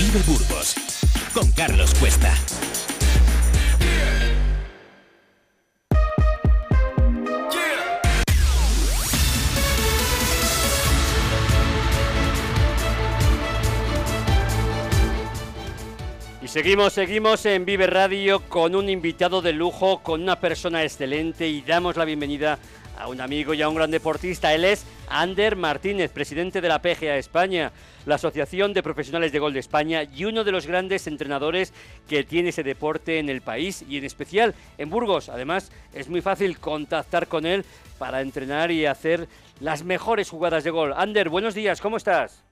Vive Burgos con Carlos Cuesta. Y seguimos, seguimos en Vive Radio con un invitado de lujo, con una persona excelente y damos la bienvenida a un amigo y a un gran deportista. Él es Ander Martínez, presidente de la PGA España, la Asociación de Profesionales de Gol de España y uno de los grandes entrenadores que tiene ese deporte en el país y en especial en Burgos. Además, es muy fácil contactar con él para entrenar y hacer las mejores jugadas de gol. Ander, buenos días, ¿cómo estás?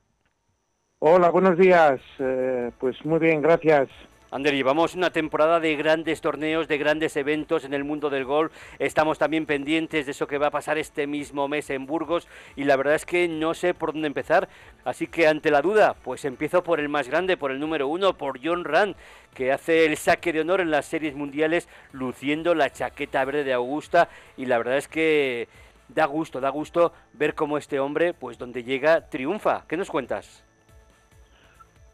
Hola, buenos días. Eh, pues muy bien, gracias. Ander, llevamos una temporada de grandes torneos, de grandes eventos en el mundo del golf. Estamos también pendientes de eso que va a pasar este mismo mes en Burgos y la verdad es que no sé por dónde empezar. Así que ante la duda, pues empiezo por el más grande, por el número uno, por John Rand, que hace el saque de honor en las series mundiales luciendo la chaqueta verde de Augusta y la verdad es que da gusto, da gusto ver cómo este hombre, pues donde llega, triunfa. ¿Qué nos cuentas?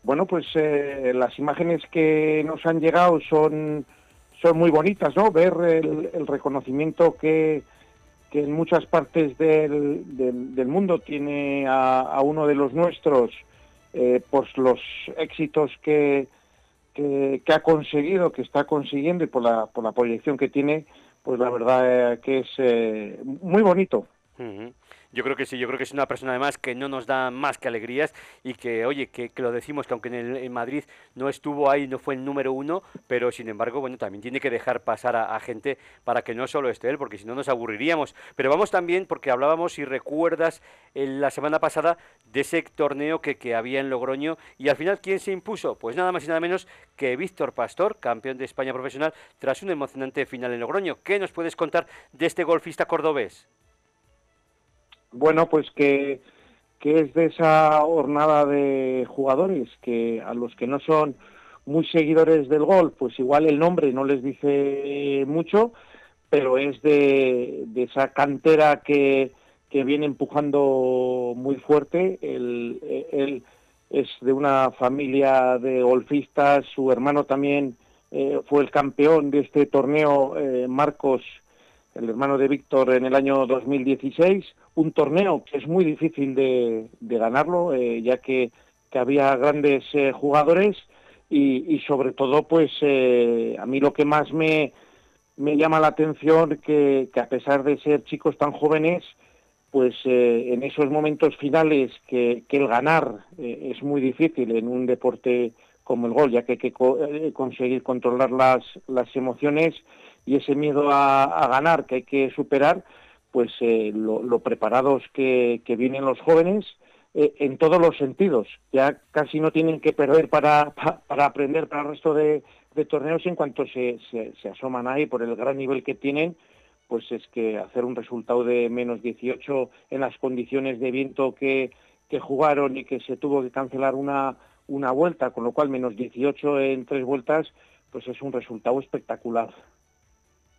Bueno, pues eh, las imágenes que nos han llegado son, son muy bonitas, ¿no? Ver el, reconocimiento que, que, en muchas partes del, del, mundo tiene a, uno de los nuestros eh, por los éxitos que, que, ha conseguido, que está consiguiendo y por la, por la proyección que tiene, pues la verdad que es eh, muy bonito. Yo creo que sí, yo creo que es una persona además que no nos da más que alegrías y que, oye, que, lo decimos, que aunque en, Madrid no estuvo ahí, no fue el número uno, pero sin embargo, bueno, también tiene que dejar pasar a, gente para que no solo esté él, porque si no nos aburriríamos. Pero vamos también, porque hablábamos, si recuerdas, la semana pasada de ese torneo que, que había en Logroño y al final, ¿quién se impuso? Pues nada más y nada menos que Víctor Pastor, campeón de España profesional, tras un emocionante final en Logroño. ¿Qué nos puedes contar de este golfista cordobés? Bueno, pues que, es de esa jornada de jugadores que a los que no son muy seguidores del golf, pues igual el nombre no les dice mucho, pero es de, esa cantera que, viene empujando muy fuerte. Él, es de una familia de golfistas, su hermano también eh, fue el campeón de este torneo, eh, Marcos el hermano de Víctor, en el año 2016, un torneo que es muy difícil de, ganarlo, eh, ya que, había grandes eh, jugadores y, sobre todo, pues eh, a mí lo que más me, llama la atención que, que a pesar de ser chicos tan jóvenes, pues en esos momentos finales que, el ganar es muy difícil en un deporte como el gol, ya que hay que conseguir controlar las emociones y ese miedo a, ganar que hay que superar, pues eh, lo, preparados que, vienen los jóvenes eh, en todos los sentidos. Ya casi no tienen que perder para, para, aprender para el resto de, torneos y en cuanto se, se, asoman ahí por el gran nivel que tienen, pues es que hacer un resultado de menos 18 en las condiciones de viento que, que jugaron y que se tuvo que cancelar una, una vuelta, con lo cual menos 18 en tres vueltas, pues es un resultado espectacular.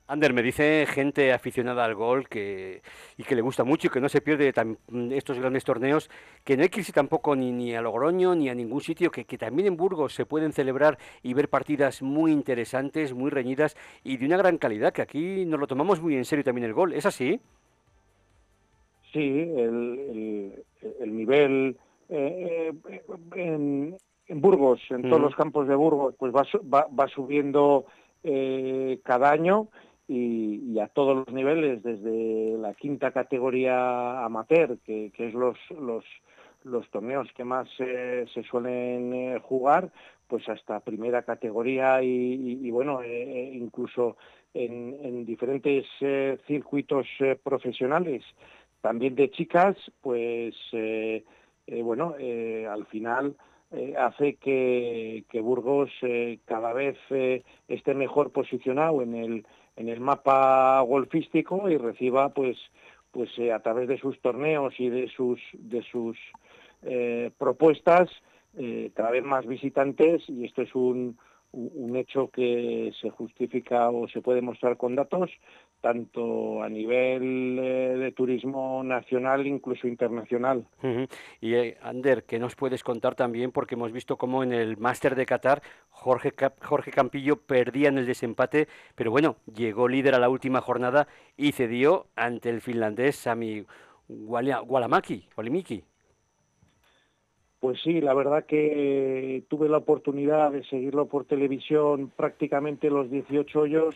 Ander, me dice gente aficionada al gol que, y que le gusta mucho y que no se pierde estos grandes torneos, que no hay que irse tampoco ni, ni a Logroño ni a ningún sitio, que, también en Burgos se pueden celebrar y ver partidas muy interesantes, muy reñidas y de una gran calidad, que aquí nos lo tomamos muy en serio también el gol. ¿Es así? Sí, el, nivel eh, eh, en, Burgos, en todos los campos de Burgos, pues va, va, subiendo eh, cada año y, a todos los niveles, desde la quinta categoría amateur, que, es los, los, torneos que más se suelen eh, jugar, pues hasta primera categoría y, bueno, eh, eh, incluso en, diferentes circuitos profesionales, también de chicas, pues bueno, al final hace que Burgos cada vez esté mejor posicionado en el en el mapa golfístico y reciba pues pues eh, a través de sus torneos y de sus de sus eh, propuestas eh, cada vez más visitantes y esto es un, un hecho que se justifica o se puede mostrar con datos, tanto a nivel eh, de turismo nacional, incluso internacional. Y eh, Ander, ¿qué nos puedes contar también? Porque hemos visto cómo en el Máster de Qatar Jorge, Jorge Campillo perdía en el desempate, pero bueno, llegó líder a la última jornada y cedió ante el finlandés Sami Walamaki, Walimiki. Pues sí, la verdad que tuve la oportunidad de seguirlo por televisión prácticamente los 18 hoyos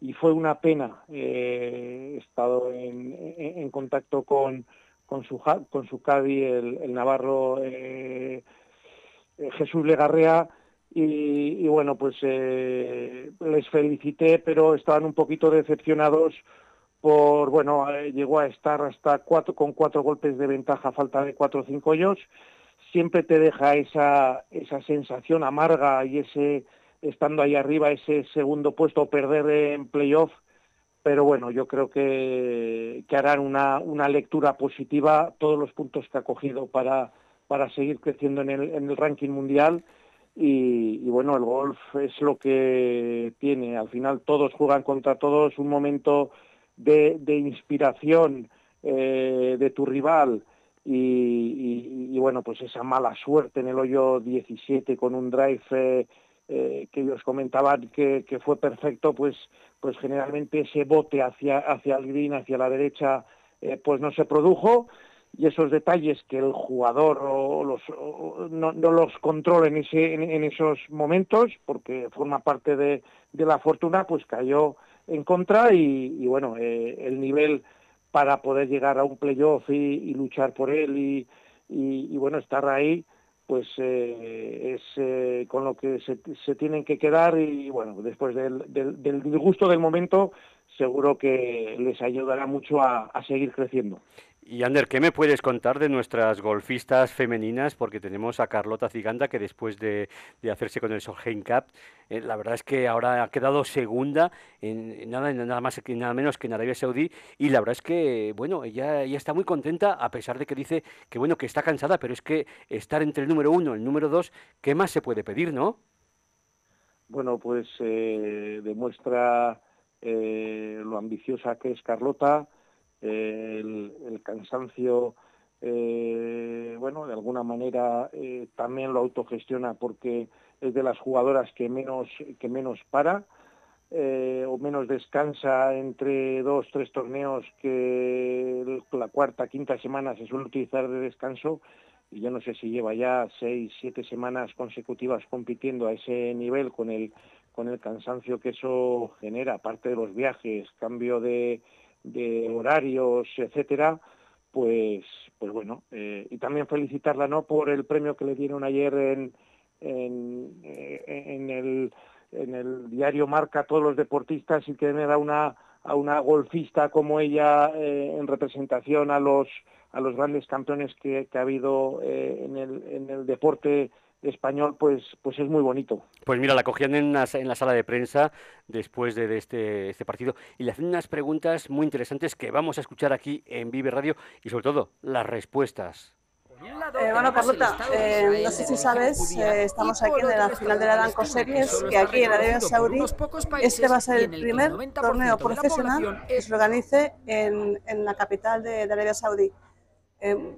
y fue una pena. Eh, he estado en, contacto con, con, su, con su cadi, el, navarro eh, eh, Jesús Legarrea, y, bueno, pues les felicité, pero estaban un poquito decepcionados por, bueno, llegó a estar hasta cuatro, con cuatro golpes de ventaja, falta de cuatro o cinco hoyos, siempre te deja esa, esa sensación amarga y ese, estando ahí arriba, ese segundo puesto, perder en playoff, pero bueno, yo creo que, que harán una, una lectura positiva todos los puntos que ha cogido para, para seguir creciendo en el, en el ranking mundial. Y, bueno, el golf es lo que tiene. Al final todos juegan contra todos, un momento de, de inspiración eh, de tu rival y, bueno, pues esa mala suerte en el hoyo 17 con un drive eh, eh, que ellos comentaban que, que, fue perfecto, pues, pues generalmente ese bote hacia, hacia el green, hacia la derecha, eh, pues no se produjo. Y esos detalles que el jugador no, los controla en, ese, en, esos momentos, porque forma parte de, de, la fortuna, pues cayó en contra y, y bueno, el nivel para poder llegar a un playoff y, luchar por él y, y, bueno, estar ahí, pues eh, es eh, con lo que se, tienen que quedar y bueno, después del, del, del disgusto del momento, seguro que les ayudará mucho a, a seguir creciendo. Y Ander, ¿qué me puedes contar de nuestras golfistas femeninas? Porque tenemos a Carlota Ciganda, que después de, hacerse con el Solheim Cup, eh, la verdad es que ahora ha quedado segunda en, nada, nada más que nada menos que en Arabia Saudí. Y la verdad es que, bueno, ella, ella está muy contenta, a pesar de que dice que, bueno, que está cansada, pero es que estar entre el número uno y el número dos, ¿qué más se puede pedir, no? Bueno, pues eh, demuestra eh, lo ambiciosa que es Carlota el, cansancio, eh, bueno, de alguna manera eh, también lo autogestiona porque es de las jugadoras que menos, que menos para eh, o menos descansa entre dos, tres torneos que la cuarta, quinta semana se suele utilizar de descanso. Y yo no sé si lleva ya seis, siete semanas consecutivas compitiendo a ese nivel con el con el cansancio que eso genera, aparte de los viajes, cambio de, de horarios, etcétera, pues, pues bueno, eh, y también felicitarla no por el premio que le dieron ayer en, eh, en, el, en el diario Marca a todos los deportistas y que me da una a una golfista como ella eh, en representación a los a los grandes campeones que, que ha habido en, el, en el deporte español, pues, pues es muy bonito. Pues mira, la cogían en, la sala de prensa después de, este, este, partido y le hacen unas preguntas muy interesantes que vamos a escuchar aquí en Vive Radio y sobre todo las respuestas. Eh, bueno, Carlota, eh, no sé si sabes, eh, estamos aquí en la final de la Danco Series, que aquí en Arabia Saudí este va a ser el primer torneo profesional que se organice en, en la capital de, de Arabia Saudí.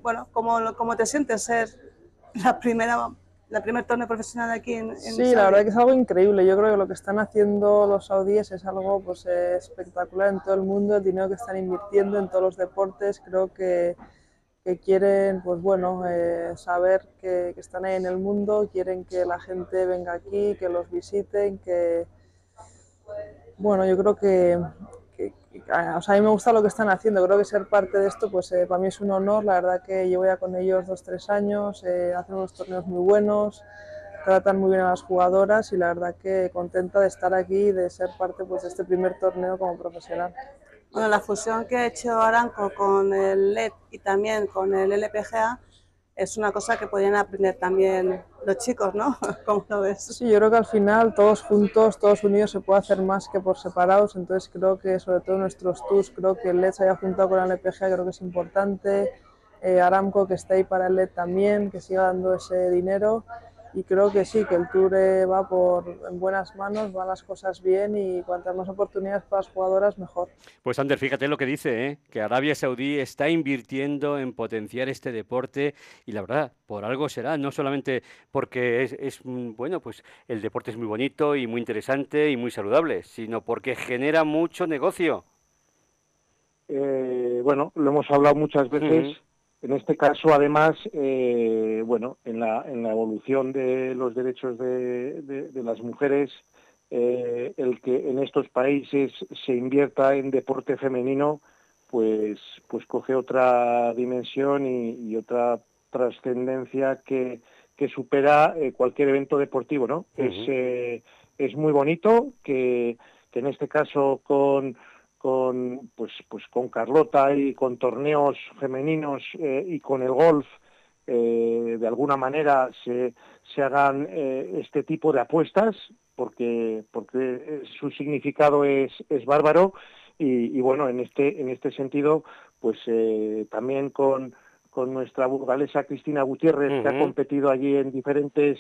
bueno, ¿cómo, ¿cómo te sientes ser la primera la primer torneo profesional aquí en, en Sí, la verdad que es algo increíble. Yo creo que lo que están haciendo los saudíes es algo pues, espectacular en todo el mundo. El dinero que están invirtiendo en todos los deportes, creo que, que quieren pues, bueno, eh, saber que, que, están ahí en el mundo, quieren que la gente venga aquí, que los visiten, que... Bueno, yo creo que, sea, a mí me gusta lo que están haciendo, creo que ser parte de esto pues eh, para mí es un honor, la verdad que llevo ya con ellos dos, tres años, eh, hacen unos torneos muy buenos, tratan muy bien a las jugadoras y la verdad que contenta de estar aquí y de ser parte pues, de este primer torneo como profesional. Bueno, la fusión que ha hecho Aranco con el LED y también con el LPGA es una cosa que podrían aprender también los chicos, ¿no? ¿Cómo lo ves? Sí, yo creo que al final todos juntos, todos unidos se puede hacer más que por separados, entonces creo que sobre todo nuestros tours, creo que el LED se haya juntado con la LPG, creo que es importante, eh, Aramco que está ahí para el LED también, que siga dando ese dinero y creo que sí, que el Tour eh, va por en buenas manos, van las cosas bien y cuantas más oportunidades para las jugadoras, mejor. Pues Ander, fíjate lo que dice, ¿eh? que Arabia Saudí está invirtiendo en potenciar este deporte y la verdad, por algo será, no solamente porque es, es mm, bueno, pues el deporte es muy bonito y muy interesante y muy saludable, sino porque genera mucho negocio. Eh, bueno, lo hemos hablado muchas veces. En este caso, además, eh, bueno, en la, en la evolución de los derechos de, de, las mujeres, eh, el que en estos países se invierta en deporte femenino, pues, pues coge otra dimensión y, otra trascendencia que, que supera eh, cualquier evento deportivo, ¿no? es, es muy bonito que, que en este caso con con pues pues con Carlota y con torneos femeninos eh, y con el golf eh, de alguna manera se, se hagan eh, este tipo de apuestas porque porque su significado es, es bárbaro y, bueno en este en este sentido pues también con con nuestra burgalesa Cristina Gutiérrez que ha competido allí en diferentes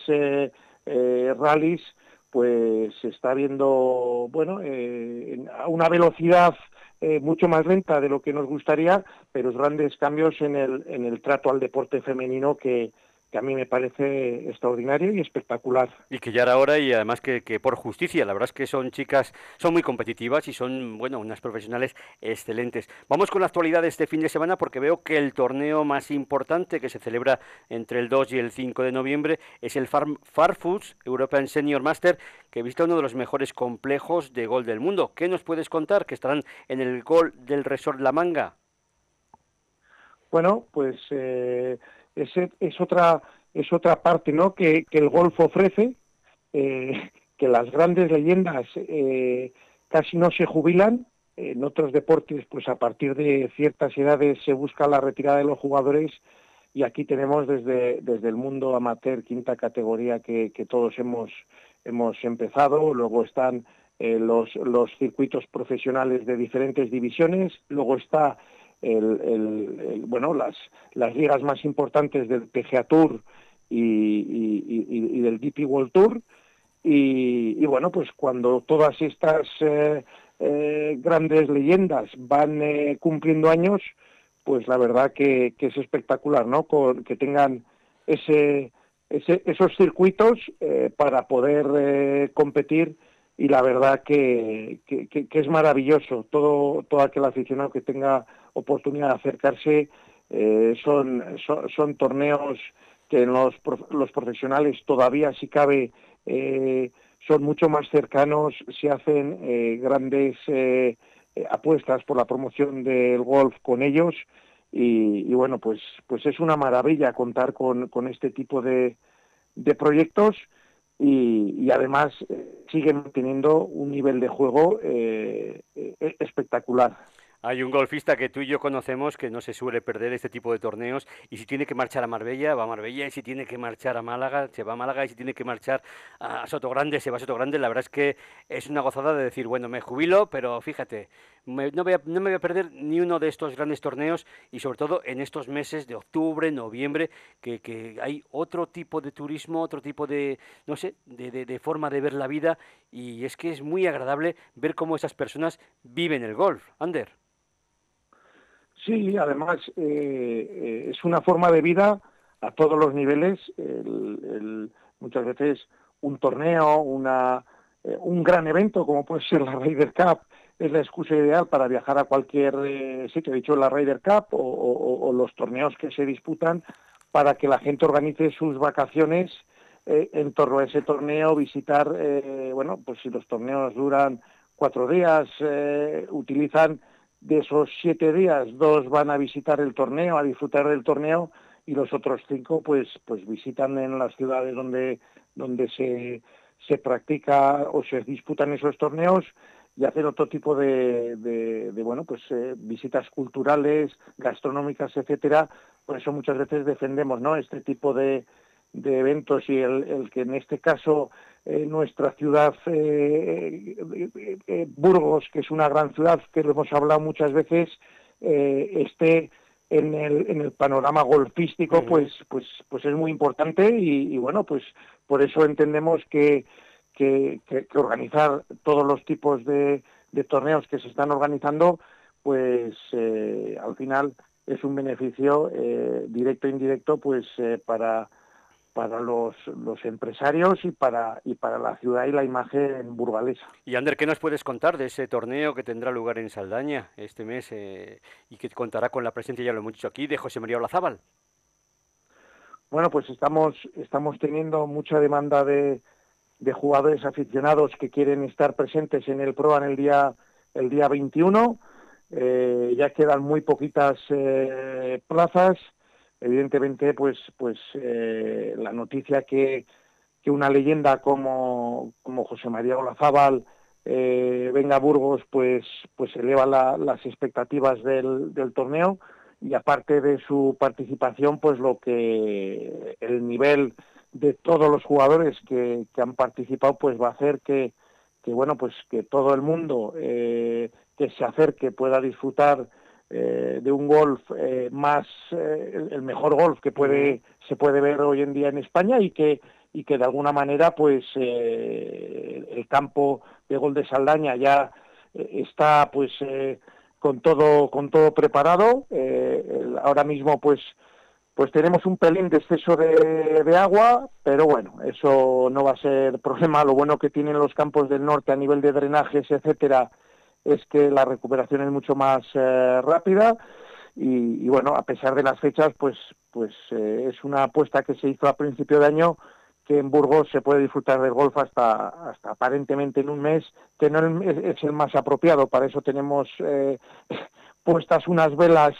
rallies pues se está viendo, bueno, eh, a una velocidad eh, mucho más lenta de lo que nos gustaría, pero grandes cambios en el, en el trato al deporte femenino que, que a mí me parece extraordinario y espectacular. Y que ya era hora y además que, que, por justicia, la verdad es que son chicas, son muy competitivas y son, bueno, unas profesionales excelentes. Vamos con la actualidad de este fin de semana porque veo que el torneo más importante que se celebra entre el 2 y el 5 de noviembre es el Farm, Farfoods European Senior Master, que visto uno de los mejores complejos de gol del mundo. ¿Qué nos puedes contar? Que estarán en el gol del Resort La Manga. Bueno, pues... Eh es, otra es otra parte ¿no? que, el golf ofrece, eh, que las grandes leyendas eh, casi no se jubilan. En otros deportes, pues a partir de ciertas edades se busca la retirada de los jugadores y aquí tenemos desde, desde el mundo amateur, quinta categoría que, todos hemos, hemos empezado, luego están eh, los, los circuitos profesionales de diferentes divisiones, luego está el, bueno, las, las ligas más importantes del PGA Tour y, del DP World Tour. Y, bueno, pues cuando todas estas eh, eh, grandes leyendas van eh, cumpliendo años, pues la verdad que, es espectacular, ¿no? que tengan ese, esos circuitos para poder competir y la verdad que, que, es maravilloso todo, todo aquel aficionado que tenga oportunidad de acercarse. Eh, son, son, torneos que los, los profesionales todavía, si cabe, eh, son mucho más cercanos, se hacen eh, grandes apuestas por la promoción del golf con ellos y, bueno, pues, pues es una maravilla contar con, con este tipo de, de proyectos y, y además siguen teniendo un nivel de juego espectacular. Hay un golfista que tú y yo conocemos que no se suele perder este tipo de torneos y si tiene que marchar a Marbella, va a Marbella y si tiene que marchar a Málaga, se va a Málaga y si tiene que marchar a Soto Grande, se va a Soto Grande. La verdad es que es una gozada de decir, bueno, me jubilo, pero fíjate, no, voy no, me voy a perder ni uno de estos grandes torneos y sobre todo en estos meses de octubre, noviembre, que, que hay otro tipo de turismo, otro tipo de, no sé, de, de, de forma de ver la vida y es que es muy agradable ver cómo esas personas viven el golf. Ander. Sí, además eh, eh, es una forma de vida a todos los niveles. muchas veces un torneo, eh, un gran evento como puede ser la Ryder Cup es la excusa ideal para viajar a cualquier sitio, dicho la Ryder Cup o, los torneos que se disputan para que la gente organice sus vacaciones en torno a ese torneo, visitar, bueno, pues si los torneos duran cuatro días, utilizan de esos siete días, dos van a visitar el torneo, a disfrutar del torneo, y los otros cinco, pues, pues visitan en las ciudades donde, donde se, se practica o se disputan esos torneos y hacen otro tipo de, de, bueno, pues eh, visitas culturales, gastronómicas, etcétera. Por eso muchas veces defendemos, ¿no? Este tipo de, de eventos y el, el que en este caso eh, nuestra ciudad eh, eh, Burgos, que es una gran ciudad, que lo hemos hablado muchas veces, esté en el, en el panorama golfístico, pues, pues, pues es muy importante y, bueno, pues por eso entendemos que, que, organizar todos los tipos de, de, torneos que se están organizando, pues al final es un beneficio directo e indirecto, pues para para los, los, empresarios y para, y para la ciudad y la imagen burgalesa. Y Ander, ¿qué nos puedes contar de ese torneo que tendrá lugar en Saldaña este mes eh, y que contará con la presencia, ya lo hemos dicho aquí, de José María Olazábal? Bueno, pues estamos, estamos teniendo mucha demanda de, de jugadores aficionados que quieren estar presentes en el PROA en el día, el día 21. Eh, ya quedan muy poquitas eh, plazas evidentemente pues pues eh, la noticia que, que, una leyenda como, como José María Olazábal eh, venga a Burgos pues pues eleva las expectativas del, del, torneo. Y aparte de su participación pues lo que el nivel de todos los jugadores que, que han participado pues va a hacer que, que bueno pues que todo el mundo eh, que se acerque pueda disfrutar eh, de un golf eh, más eh, el mejor golf que puede se puede ver hoy en día en España y que y que de alguna manera pues el campo de gol de Saldaña ya está pues con todo con todo preparado ahora mismo pues pues tenemos un pelín de exceso de, de, agua, pero bueno, eso no va a ser problema. Lo bueno que tienen los campos del norte a nivel de drenajes, etcétera, es que la recuperación es mucho más eh, rápida y, bueno, a pesar de las fechas, pues, pues eh, es una apuesta que se hizo a principio de año que en Burgos se puede disfrutar del golf hasta, hasta aparentemente en un mes, que no es, el más apropiado. Para eso tenemos eh, puestas unas velas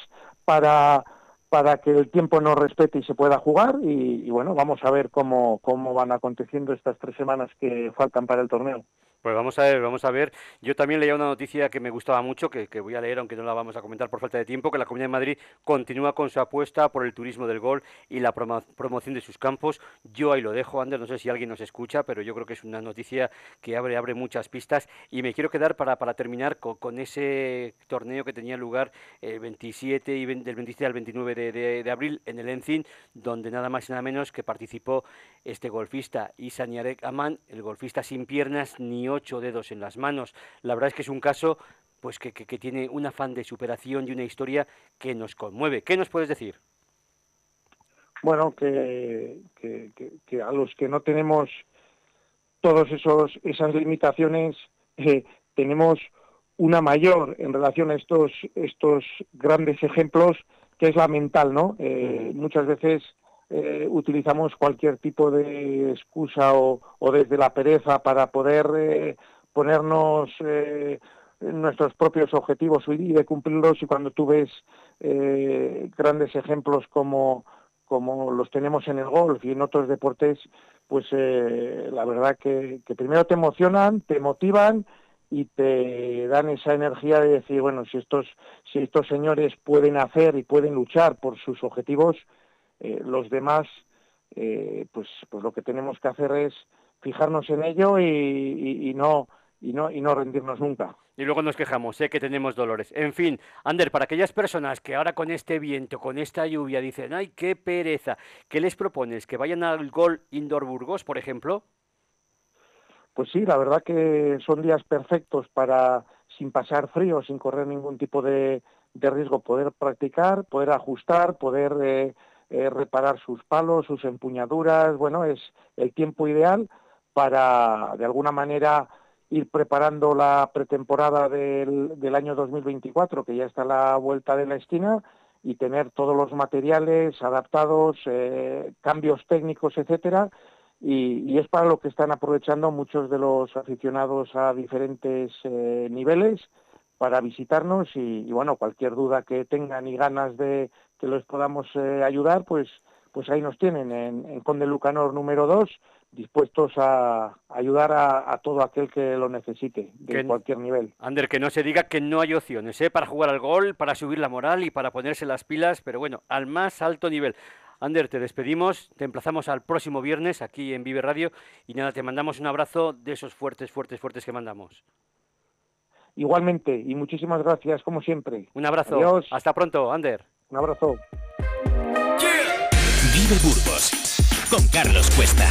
para, para que el tiempo nos respete y se pueda jugar. Y, y bueno, vamos a ver cómo, cómo van aconteciendo estas tres semanas que faltan para el torneo. Pues vamos a ver, vamos a ver. Yo también leía una noticia que me gustaba mucho, que, voy a leer, aunque no la vamos a comentar por falta de tiempo, que la Comunidad de Madrid continúa con su apuesta por el turismo del gol y la promoción de sus campos. Yo ahí lo dejo, Ander, no sé si alguien nos escucha, pero yo creo que es una noticia que abre, abre muchas pistas. Y me quiero quedar para, para terminar con, ese torneo que tenía lugar el 27 y del 27 al 29 de, abril en el Encin, donde nada más y nada menos que participó este golfista Isaniarek Aman, el golfista sin piernas ni ocho dedos en las manos. La verdad es que es un caso pues que, que, tiene un afán de superación y una historia que nos conmueve. ¿Qué nos puedes decir? Bueno, que, que a los que no tenemos todos esos esas limitaciones eh, tenemos una mayor en relación a estos estos grandes ejemplos que es la mental, ¿no? Eh, muchas veces eh, utilizamos cualquier tipo de excusa o, desde la pereza para poder eh, ponernos eh, nuestros propios objetivos y de cumplirlos. Y cuando tú ves grandes ejemplos como como los tenemos en el golf y en otros deportes, pues la verdad que, que primero te emocionan, te motivan y te dan esa energía de decir, bueno, si estos, si estos señores pueden hacer y pueden luchar por sus objetivos, eh, los demás, eh, pues, pues lo que tenemos que hacer es fijarnos en ello y, no y no y no rendirnos nunca. Y luego nos quejamos, sé que tenemos dolores. En fin, Ander, para aquellas personas que ahora con este viento, con esta lluvia, dicen, ay, qué pereza, ¿qué les propones? ¿Que vayan al Gol Indoor Burgos, por ejemplo? Pues sí, la verdad que son días perfectos para, sin pasar frío, sin correr ningún tipo de, riesgo, poder practicar, poder ajustar, poder eh, eh, reparar sus palos, sus empuñaduras, bueno, es el tiempo ideal para, de alguna manera, ir preparando la pretemporada del, del año 2024, que ya está a la vuelta de la esquina, y tener todos los materiales adaptados, eh, cambios técnicos, etcétera, y, es para lo que están aprovechando muchos de los aficionados a diferentes eh, niveles para visitarnos y, bueno, cualquier duda que tengan y ganas de que les podamos eh, ayudar, pues, pues ahí nos tienen en, Conde Lucanor número 2, dispuestos a ayudar a, todo aquel que lo necesite, de cualquier nivel. Ander, que no se diga que no hay opciones ¿eh? para jugar al gol, para subir la moral y para ponerse las pilas, pero bueno, al más alto nivel. Ander, te despedimos, te emplazamos al próximo viernes aquí en Vive Radio y nada, te mandamos un abrazo de esos fuertes, fuertes, fuertes que mandamos. Igualmente, y muchísimas gracias, como siempre. Un abrazo. Hasta pronto, Ander. Un abrazo. Vive Burgos con Carlos Cuesta.